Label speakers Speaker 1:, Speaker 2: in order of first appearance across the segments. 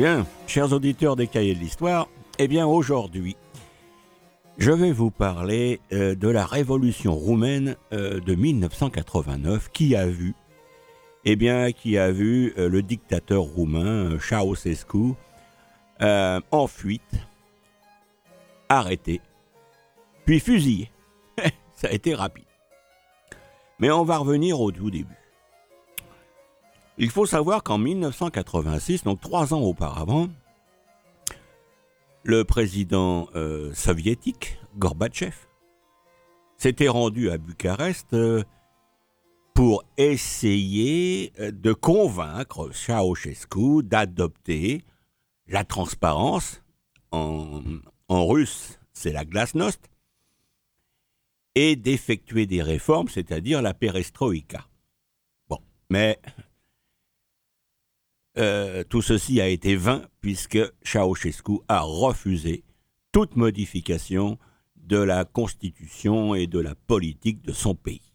Speaker 1: Bien, chers auditeurs des cahiers de l'histoire, eh bien aujourd'hui, je vais vous parler euh, de la révolution roumaine euh, de 1989 qui a vu, eh bien, qui a vu euh, le dictateur roumain Ceausescu en fuite, arrêté, puis fusillé. Ça a été rapide. Mais on va revenir au tout début. Il faut savoir qu'en 1986, donc trois ans auparavant, le président euh, soviétique, Gorbatchev, s'était rendu à Bucarest euh, pour essayer euh, de convaincre Ceausescu d'adopter la transparence, en, en russe c'est la glasnost, et d'effectuer des réformes, c'est-à-dire la perestroïka. Bon, mais euh, tout ceci a été vain puisque Ceausescu a refusé toute modification de la constitution et de la politique de son pays.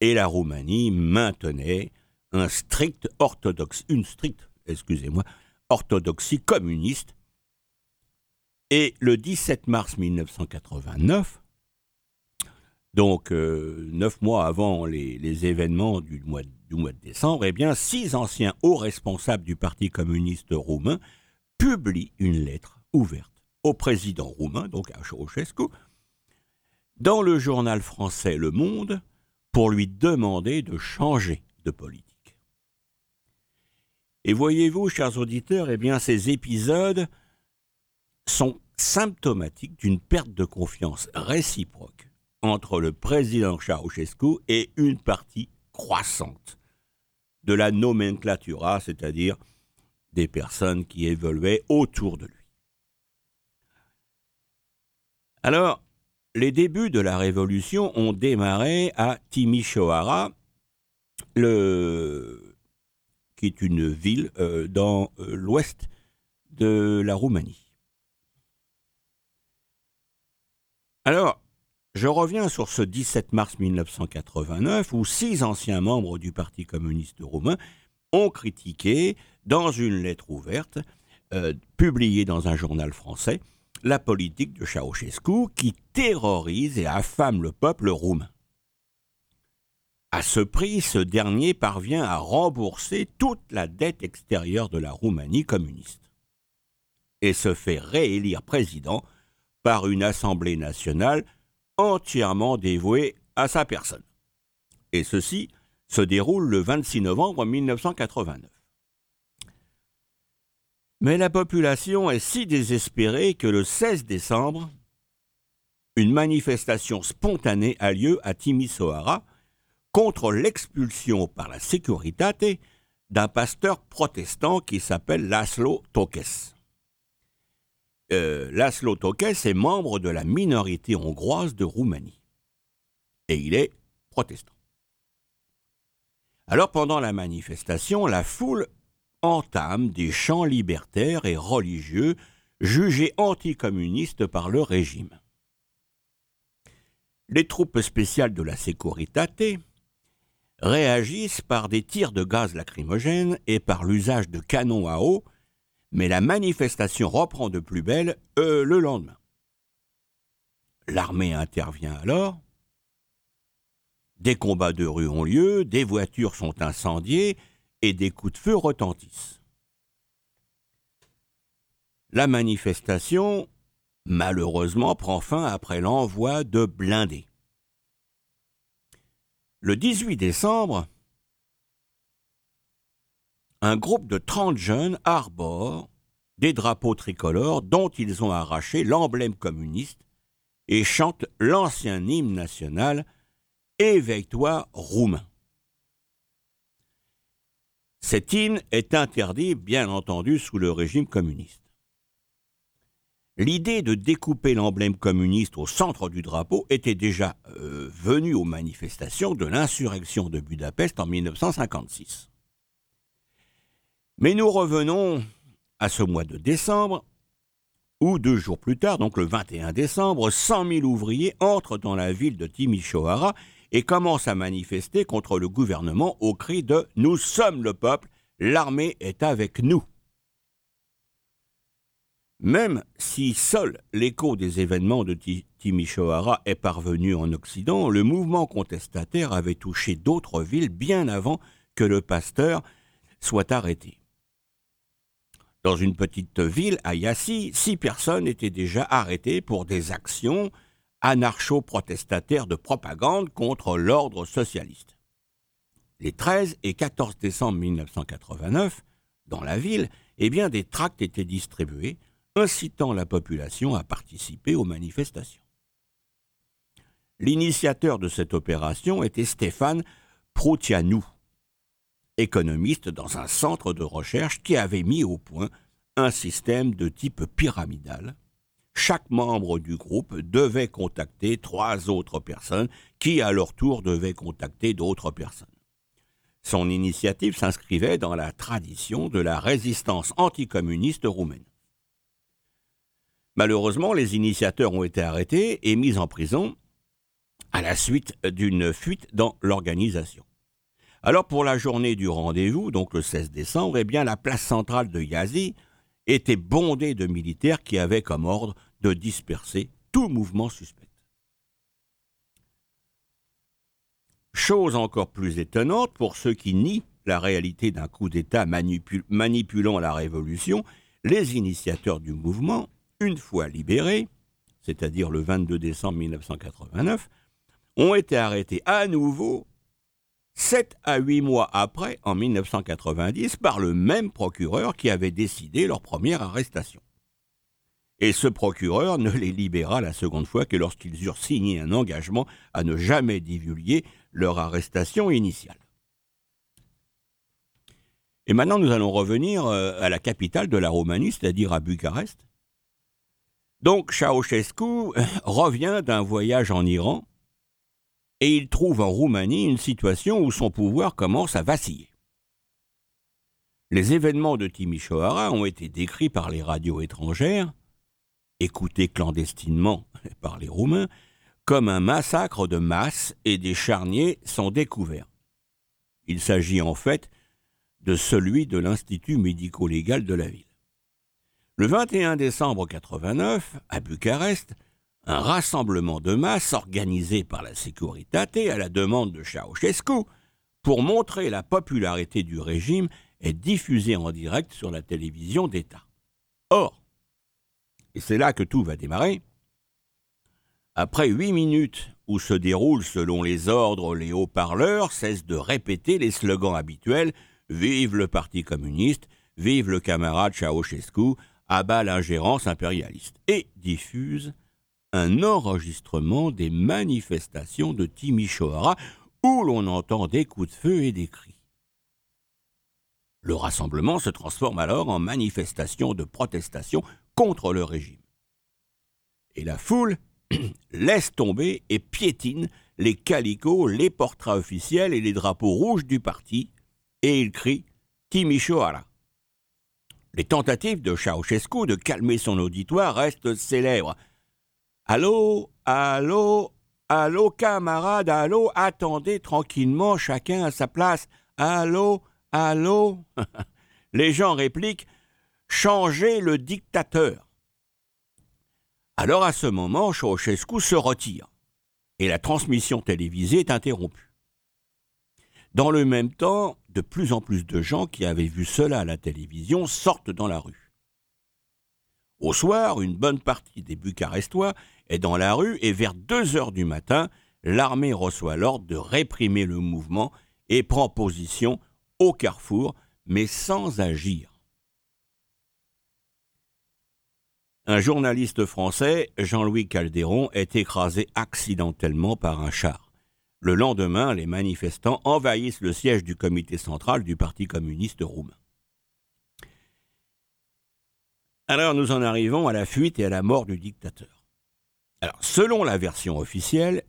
Speaker 1: Et la Roumanie maintenait un strict orthodoxe, une stricte, excusez-moi, orthodoxie communiste. Et le 17 mars 1989, donc euh, neuf mois avant les, événements du mois, mois, de décembre, eh six anciens hauts responsables du Parti communiste roumain publient une lettre ouverte au président roumain, donc à Ceausescu, dans le journal français Le Monde, pour lui demander de changer de politique. Et voyez-vous, chers auditeurs, eh ces épisodes sont symptomatiques d'une perte de confiance réciproque entre le président Ceausescu et une partie croissante de la nomenclatura, c'est-à-dire des personnes qui évoluaient autour de lui. Alors, les débuts de la révolution ont démarré à Timișoara, le... qui est une ville euh, dans euh, l'ouest de la Roumanie. Alors, je reviens sur ce 17 mars 1989 où six anciens membres du Parti communiste roumain ont critiqué, dans une lettre ouverte, euh, publiée dans un journal français, la politique de Ceausescu qui terrorise et affame le peuple roumain. À ce prix, ce dernier parvient à rembourser toute la dette extérieure de la Roumanie communiste et se fait réélire président par une Assemblée nationale entièrement dévoué à sa personne. Et ceci se déroule le 26 novembre 1989. Mais la population est si désespérée que le 16 décembre, une manifestation spontanée a lieu à Timisoara contre l'expulsion par la sécurité d'un pasteur protestant qui s'appelle Laszlo Tokes. Euh, Laszlo Tokes est membre de la minorité hongroise de Roumanie. Et il est protestant. Alors pendant la manifestation, la foule entame des chants libertaires et religieux jugés anticommunistes par le régime. Les troupes spéciales de la Securitate réagissent par des tirs de gaz lacrymogène et par l'usage de canons à eau mais la manifestation reprend de plus belle euh, le lendemain. L'armée intervient alors. Des combats de rue ont lieu, des voitures sont incendiées et des coups de feu retentissent. La manifestation, malheureusement, prend fin après l'envoi de blindés. Le 18 décembre, un groupe de 30 jeunes arbore des drapeaux tricolores dont ils ont arraché l'emblème communiste et chantent l'ancien hymne national Éveille-toi roumain. Cet hymne est interdit, bien entendu, sous le régime communiste. L'idée de découper l'emblème communiste au centre du drapeau était déjà euh, venue aux manifestations de l'insurrection de Budapest en 1956. Mais nous revenons à ce mois de décembre, où deux jours plus tard, donc le 21 décembre, 100 000 ouvriers entrent dans la ville de Timișoara et commencent à manifester contre le gouvernement au cri de Nous sommes le peuple, l'armée est avec nous. Même si seul l'écho des événements de Timisoara est parvenu en Occident, le mouvement contestataire avait touché d'autres villes bien avant que le pasteur soit arrêté. Dans une petite ville, à Yassi, six personnes étaient déjà arrêtées pour des actions anarcho-protestataires de propagande contre l'ordre socialiste. Les 13 et 14 décembre 1989, dans la ville, eh bien, des tracts étaient distribués incitant la population à participer aux manifestations. L'initiateur de cette opération était Stéphane Proutianou, économiste dans un centre de recherche qui avait mis au point un système de type pyramidal. Chaque membre du groupe devait contacter trois autres personnes qui, à leur tour, devaient contacter d'autres personnes. Son initiative s'inscrivait dans la tradition de la résistance anticommuniste roumaine. Malheureusement, les initiateurs ont été arrêtés et mis en prison à la suite d'une fuite dans l'organisation. Alors pour la journée du rendez-vous, donc le 16 décembre, eh bien la place centrale de Yazi était bondée de militaires qui avaient comme ordre de disperser tout mouvement suspect. Chose encore plus étonnante pour ceux qui nient la réalité d'un coup d'État manipulant la révolution, les initiateurs du mouvement, une fois libérés, c'est-à-dire le 22 décembre 1989, ont été arrêtés à nouveau sept à huit mois après, en 1990, par le même procureur qui avait décidé leur première arrestation. Et ce procureur ne les libéra la seconde fois que lorsqu'ils eurent signé un engagement à ne jamais divulguer leur arrestation initiale. Et maintenant, nous allons revenir euh, à la capitale de la Roumanie, c'est-à-dire à Bucarest. Donc, Ceausescu euh, revient d'un voyage en Iran et il trouve en Roumanie une situation où son pouvoir commence à vaciller. Les événements de Timișoara ont été décrits par les radios étrangères, écoutés clandestinement par les Roumains, comme un massacre de masse et des charniers sont découverts. Il s'agit en fait de celui de l'Institut médico-légal de la ville. Le 21 décembre 89, à Bucarest, un rassemblement de masse organisé par la Securitate à la demande de Ceausescu pour montrer la popularité du régime est diffusé en direct sur la télévision d'État. Or, et c'est là que tout va démarrer, après huit minutes où se déroulent selon les ordres les haut-parleurs cessent de répéter les slogans habituels Vive le Parti communiste, vive le camarade Ceausescu, abat l'ingérence impérialiste, et diffusent un enregistrement des manifestations de Timișoara où l'on entend des coups de feu et des cris. Le rassemblement se transforme alors en manifestation de protestation contre le régime. Et la foule laisse tomber et piétine les calicots, les portraits officiels et les drapeaux rouges du parti, et il crie Timișoara. Les tentatives de Ceausescu de calmer son auditoire restent célèbres. Allô, allô, allô, camarade, allô, attendez tranquillement, chacun à sa place. Allô, allô. Les gens répliquent Changez le dictateur. Alors à ce moment, Ceausescu se retire et la transmission télévisée est interrompue. Dans le même temps, de plus en plus de gens qui avaient vu cela à la télévision sortent dans la rue. Au soir, une bonne partie des Bucarestois est dans la rue et vers 2 heures du matin, l'armée reçoit l'ordre de réprimer le mouvement et prend position au carrefour, mais sans agir. Un journaliste français, Jean-Louis Caldéron, est écrasé accidentellement par un char. Le lendemain, les manifestants envahissent le siège du comité central du Parti communiste roumain. Alors nous en arrivons à la fuite et à la mort du dictateur selon la version officielle,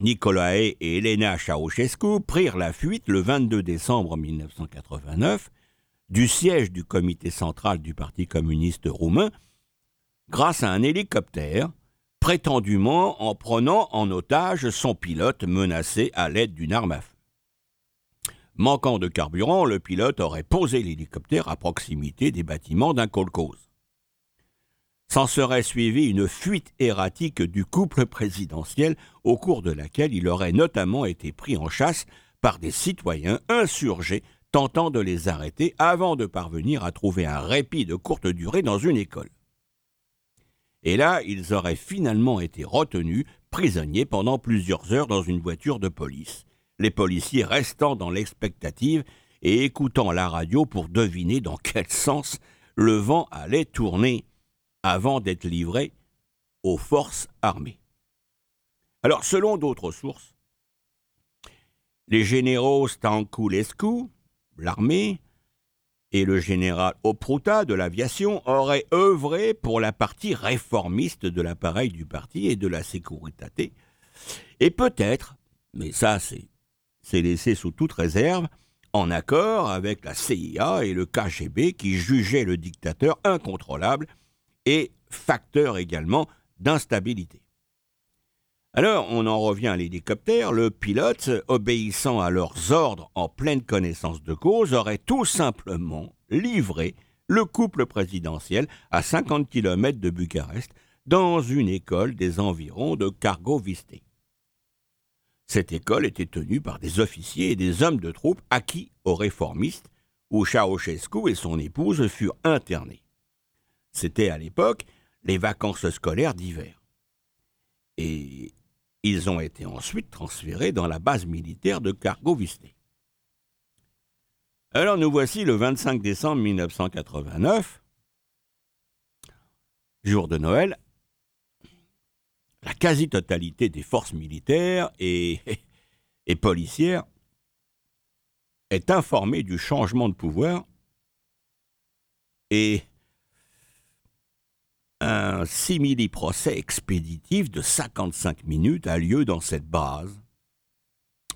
Speaker 1: Nicolae et Elena Ceausescu prirent la fuite le 22 décembre 1989 du siège du comité central du Parti communiste roumain grâce à un hélicoptère, prétendument en prenant en otage son pilote menacé à l'aide d'une arme à feu. Manquant de carburant, le pilote aurait posé l'hélicoptère à proximité des bâtiments d'un kolkhoz. S'en serait suivi une fuite erratique du couple présidentiel au cours de laquelle il aurait notamment été pris en chasse par des citoyens insurgés tentant de les arrêter avant de parvenir à trouver un répit de courte durée dans une école. Et là, ils auraient finalement été retenus prisonniers pendant plusieurs heures dans une voiture de police, les policiers restant dans l'expectative et écoutant la radio pour deviner dans quel sens le vent allait tourner avant d'être livrés aux forces armées. Alors, selon d'autres sources, les généraux Stankulescu, l'armée, et le général Opruta de l'aviation auraient œuvré pour la partie réformiste de l'appareil du parti et de la sécurité. Et peut-être, mais ça c'est laissé sous toute réserve, en accord avec la CIA et le KGB qui jugeaient le dictateur incontrôlable et facteur également d'instabilité. Alors, on en revient à l'hélicoptère, le pilote, obéissant à leurs ordres en pleine connaissance de cause, aurait tout simplement livré le couple présidentiel à 50 km de Bucarest dans une école des environs de Cargoviste. Cette école était tenue par des officiers et des hommes de troupes acquis aux réformistes, où Ceausescu et son épouse furent internés. C'était à l'époque les vacances scolaires d'hiver. Et ils ont été ensuite transférés dans la base militaire de Cargoviste. Alors nous voici le 25 décembre 1989, jour de Noël. La quasi-totalité des forces militaires et, et policières est informée du changement de pouvoir et un simili-procès expéditif de 55 minutes a lieu dans cette base,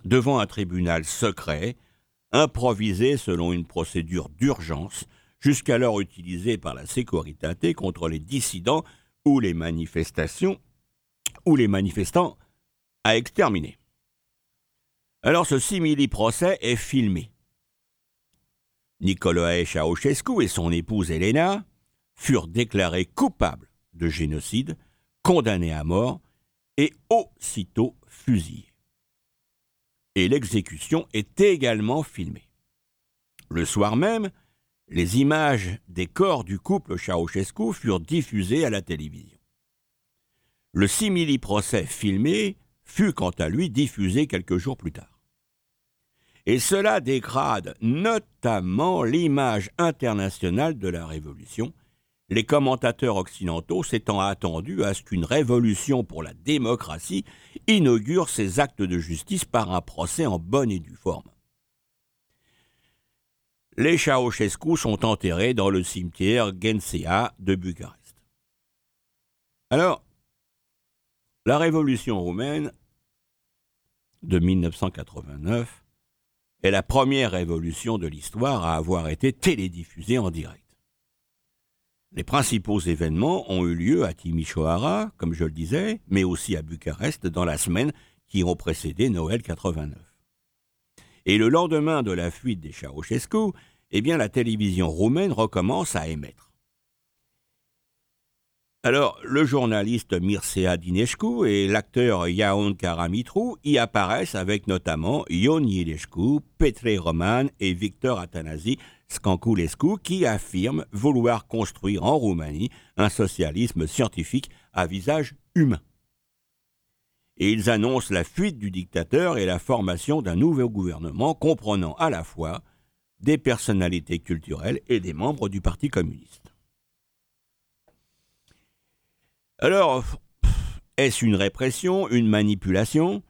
Speaker 1: devant un tribunal secret, improvisé selon une procédure d'urgence, jusqu'alors utilisée par la sécurité contre les dissidents ou les manifestations ou les manifestants à exterminer. Alors ce simili-procès est filmé. Nicolae Ceausescu et son épouse Elena furent déclarés coupables de génocide, condamnés à mort et aussitôt fusillés. Et l'exécution est également filmée. Le soir même, les images des corps du couple Ceausescu furent diffusées à la télévision. Le simili-procès filmé fut quant à lui diffusé quelques jours plus tard. Et cela dégrade notamment l'image internationale de la Révolution, les commentateurs occidentaux s'étant attendus à ce qu'une révolution pour la démocratie inaugure ses actes de justice par un procès en bonne et due forme. Les Ceausescu sont enterrés dans le cimetière Gensea de Bucarest. Alors, la révolution roumaine de 1989 est la première révolution de l'histoire à avoir été télédiffusée en direct. Les principaux événements ont eu lieu à Timișoara, comme je le disais, mais aussi à Bucarest dans la semaine qui ont précédé Noël 89. Et le lendemain de la fuite des Ceausescu, eh la télévision roumaine recommence à émettre. Alors, le journaliste Mircea Dinescu et l'acteur Iaon Karamitru y apparaissent avec notamment Ion Ilescu, Petre Roman et Victor Atanasi Scanculescu qui affirment vouloir construire en Roumanie un socialisme scientifique à visage humain. Et ils annoncent la fuite du dictateur et la formation d'un nouveau gouvernement comprenant à la fois des personnalités culturelles et des membres du Parti communiste. Alors, est-ce une répression, une manipulation?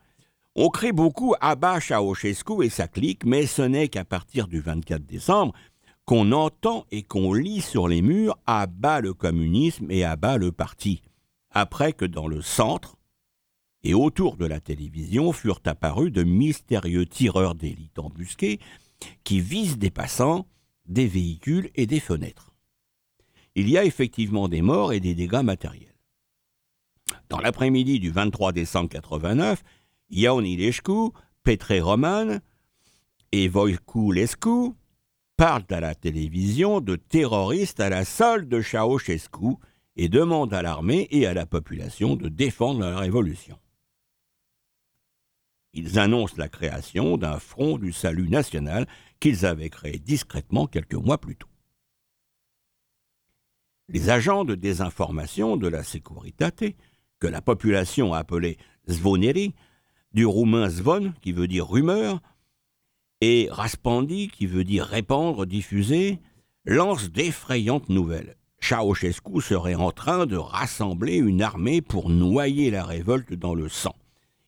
Speaker 1: On crie beaucoup à bas Ceausescu et sa clique, mais ce n'est qu'à partir du 24 décembre qu'on entend et qu'on lit sur les murs à bas le communisme et à bas le parti, après que dans le centre et autour de la télévision furent apparus de mystérieux tireurs d'élite embusqués qui visent des passants, des véhicules et des fenêtres. Il y a effectivement des morts et des dégâts matériels. Dans l'après-midi du 23 décembre 89, Ion Ilescu, Petre Roman et Voiculescu parlent à la télévision de terroristes à la solde de Ceausescu et demandent à l'armée et à la population de défendre la révolution. Ils annoncent la création d'un front du salut national qu'ils avaient créé discrètement quelques mois plus tôt. Les agents de désinformation de la Securitate, que la population appelait Zvoneri, du roumain zvon, qui veut dire rumeur, et raspandi, qui veut dire répandre, diffuser, lancent d'effrayantes nouvelles. Ceausescu serait en train de rassembler une armée pour noyer la révolte dans le sang.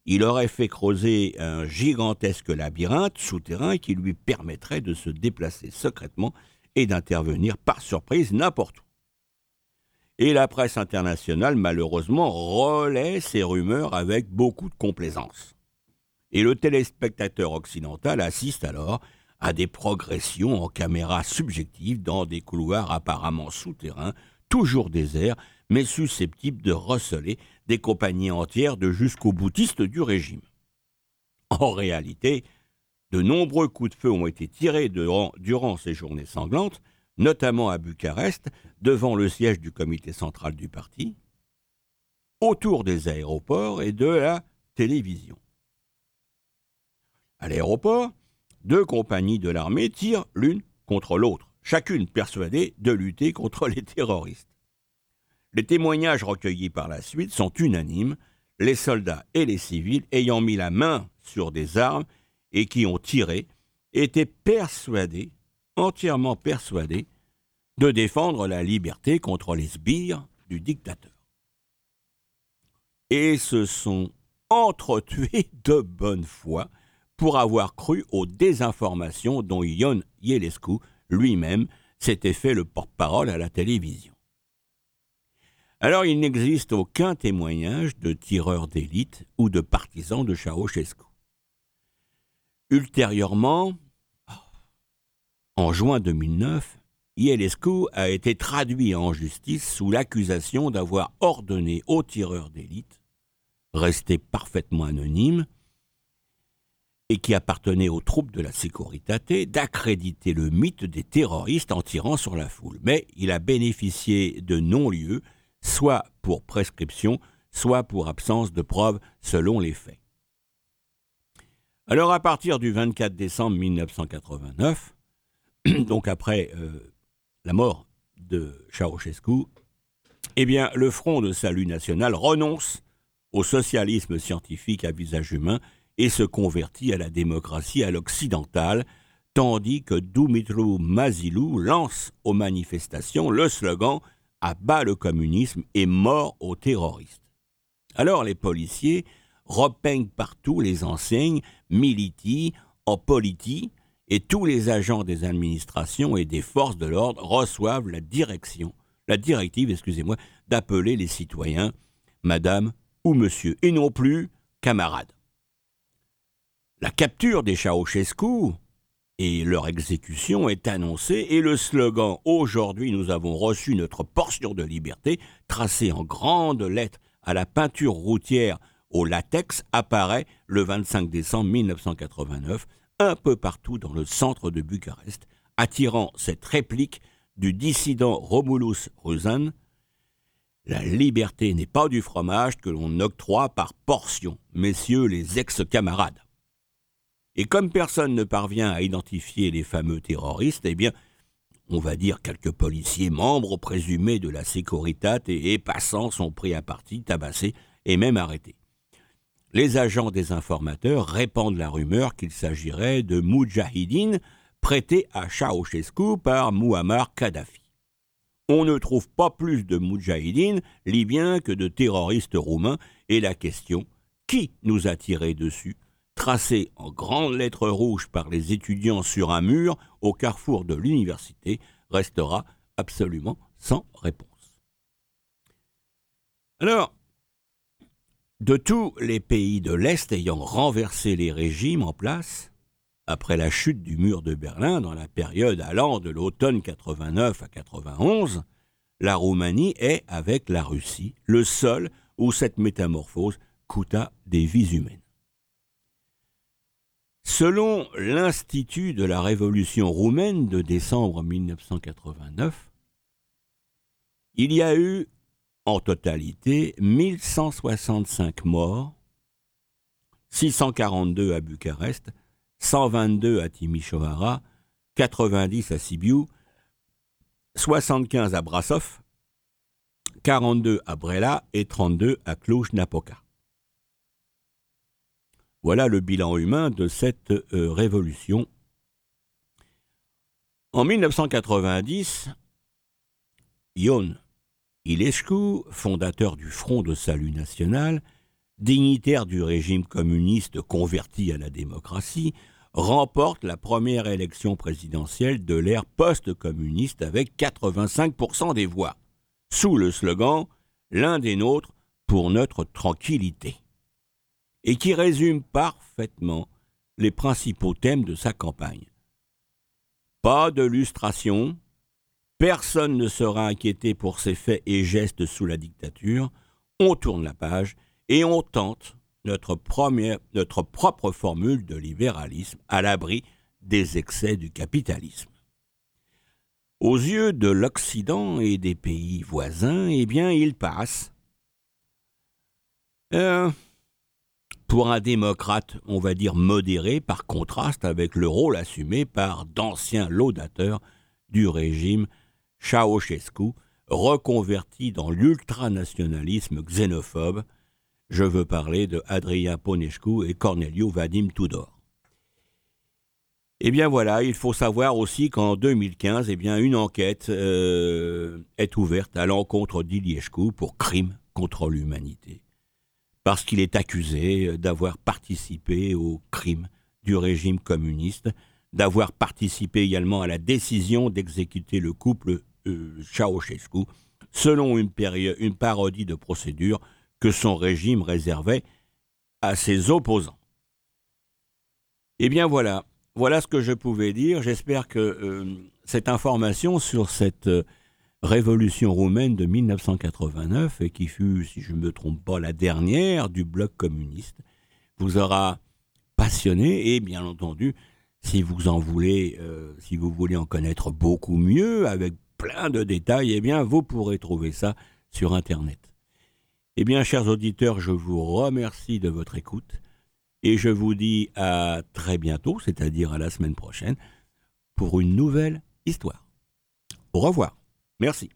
Speaker 1: Il aurait fait creuser un gigantesque labyrinthe souterrain qui lui permettrait de se déplacer secrètement et d'intervenir par surprise n'importe où. Et la presse internationale, malheureusement, relaie ces rumeurs avec beaucoup de complaisance. Et le téléspectateur occidental assiste alors à des progressions en caméra subjective dans des couloirs apparemment souterrains, toujours déserts, mais susceptibles de receler des compagnies entières de jusqu'aux boutistes du régime. En réalité, de nombreux coups de feu ont été tirés durant, ces journées sanglantes, notamment à Bucarest, devant le siège du comité central du parti, autour des aéroports et de la télévision. À l'aéroport, deux compagnies de l'armée tirent l'une contre l'autre, chacune persuadée de lutter contre les terroristes. Les témoignages recueillis par la suite sont unanimes, les soldats et les civils ayant mis la main sur des armes et qui ont tiré étaient persuadés, entièrement persuadés, de défendre la liberté contre les sbires du dictateur. Et se sont entretués de bonne foi pour avoir cru aux désinformations dont Ion Yelescu lui-même s'était fait le porte-parole à la télévision. Alors il n'existe aucun témoignage de tireurs d'élite ou de partisans de Ceausescu. Ultérieurement, en juin 2009, Yelescu a été traduit en justice sous l'accusation d'avoir ordonné aux tireurs d'élite, restés parfaitement anonymes, et qui appartenait aux troupes de la Securitate, d'accréditer le mythe des terroristes en tirant sur la foule. Mais il a bénéficié de non-lieu, soit pour prescription, soit pour absence de preuves selon les faits. Alors à partir du 24 décembre 1989, donc après euh, la mort de Ceausescu, eh bien le Front de Salut National renonce au socialisme scientifique à visage humain et se convertit à la démocratie à l'occidentale, tandis que Dumitru Mazilou lance aux manifestations le slogan À bas le communisme et mort aux terroristes. Alors les policiers repeignent partout les enseignes Militi en Politi et tous les agents des administrations et des forces de l'ordre reçoivent la direction, la directive, excusez-moi, d'appeler les citoyens madame ou monsieur et non plus camarade. La capture des Ceausescu et leur exécution est annoncée et le slogan Aujourd'hui nous avons reçu notre portion de liberté, tracé en grandes lettres à la peinture routière au latex, apparaît le 25 décembre 1989 un peu partout dans le centre de Bucarest, attirant cette réplique du dissident Romulus Ruzan La liberté n'est pas du fromage que l'on octroie par portion, messieurs les ex-camarades. Et comme personne ne parvient à identifier les fameux terroristes, eh bien, on va dire quelques policiers membres présumés de la Securitate et, passants sont pris à partie, tabassés et même arrêtés. Les agents des informateurs répandent la rumeur qu'il s'agirait de Moudjahidine prêtés à Ceausescu par Muammar Kadhafi. On ne trouve pas plus de Moudjahidines libyens que de terroristes roumains et la question qui nous a tiré dessus? Tracé en grandes lettres rouges par les étudiants sur un mur au carrefour de l'université, restera absolument sans réponse. Alors, de tous les pays de l'Est ayant renversé les régimes en place, après la chute du mur de Berlin dans la période allant de l'automne 89 à 91, la Roumanie est, avec la Russie, le seul où cette métamorphose coûta des vies humaines. Selon l'Institut de la Révolution roumaine de décembre 1989, il y a eu en totalité 1165 morts, 642 à Bucarest, 122 à Timișoara, 90 à Sibiu, 75 à Brasov, 42 à Brela et 32 à Cluj-Napoca. Voilà le bilan humain de cette euh, révolution. En 1990, Ion Ilescu, fondateur du Front de salut national, dignitaire du régime communiste converti à la démocratie, remporte la première élection présidentielle de l'ère post-communiste avec 85% des voix, sous le slogan L'un des nôtres pour notre tranquillité et qui résume parfaitement les principaux thèmes de sa campagne. Pas de lustration, personne ne sera inquiété pour ses faits et gestes sous la dictature, on tourne la page et on tente notre, propre formule de libéralisme à l'abri des excès du capitalisme. Aux yeux de l'Occident et des pays voisins, eh bien, il passe. Euh, pour un démocrate, on va dire modéré, par contraste avec le rôle assumé par d'anciens laudateurs du régime Ceausescu, reconverti dans l'ultranationalisme xénophobe. Je veux parler de Adrien Ponescu et Cornelio Vadim Tudor. Eh bien voilà, il faut savoir aussi qu'en 2015, eh bien, une enquête euh, est ouverte à l'encontre d'Iliescu pour crime contre l'humanité parce qu'il est accusé d'avoir participé au crime du régime communiste, d'avoir participé également à la décision d'exécuter le couple euh, Ceausescu, selon une, une parodie de procédure que son régime réservait à ses opposants. Eh bien voilà, voilà ce que je pouvais dire. J'espère que euh, cette information sur cette euh, révolution roumaine de 1989 et qui fut, si je ne me trompe pas, la dernière du bloc communiste, vous aura passionné et bien entendu, si vous en voulez, euh, si vous voulez en connaître beaucoup mieux avec plein de détails, eh bien vous pourrez trouver ça sur internet. Eh bien, chers auditeurs, je vous remercie de votre écoute et je vous dis à très bientôt, c'est-à-dire à la semaine prochaine, pour une nouvelle histoire. Au revoir. Merci.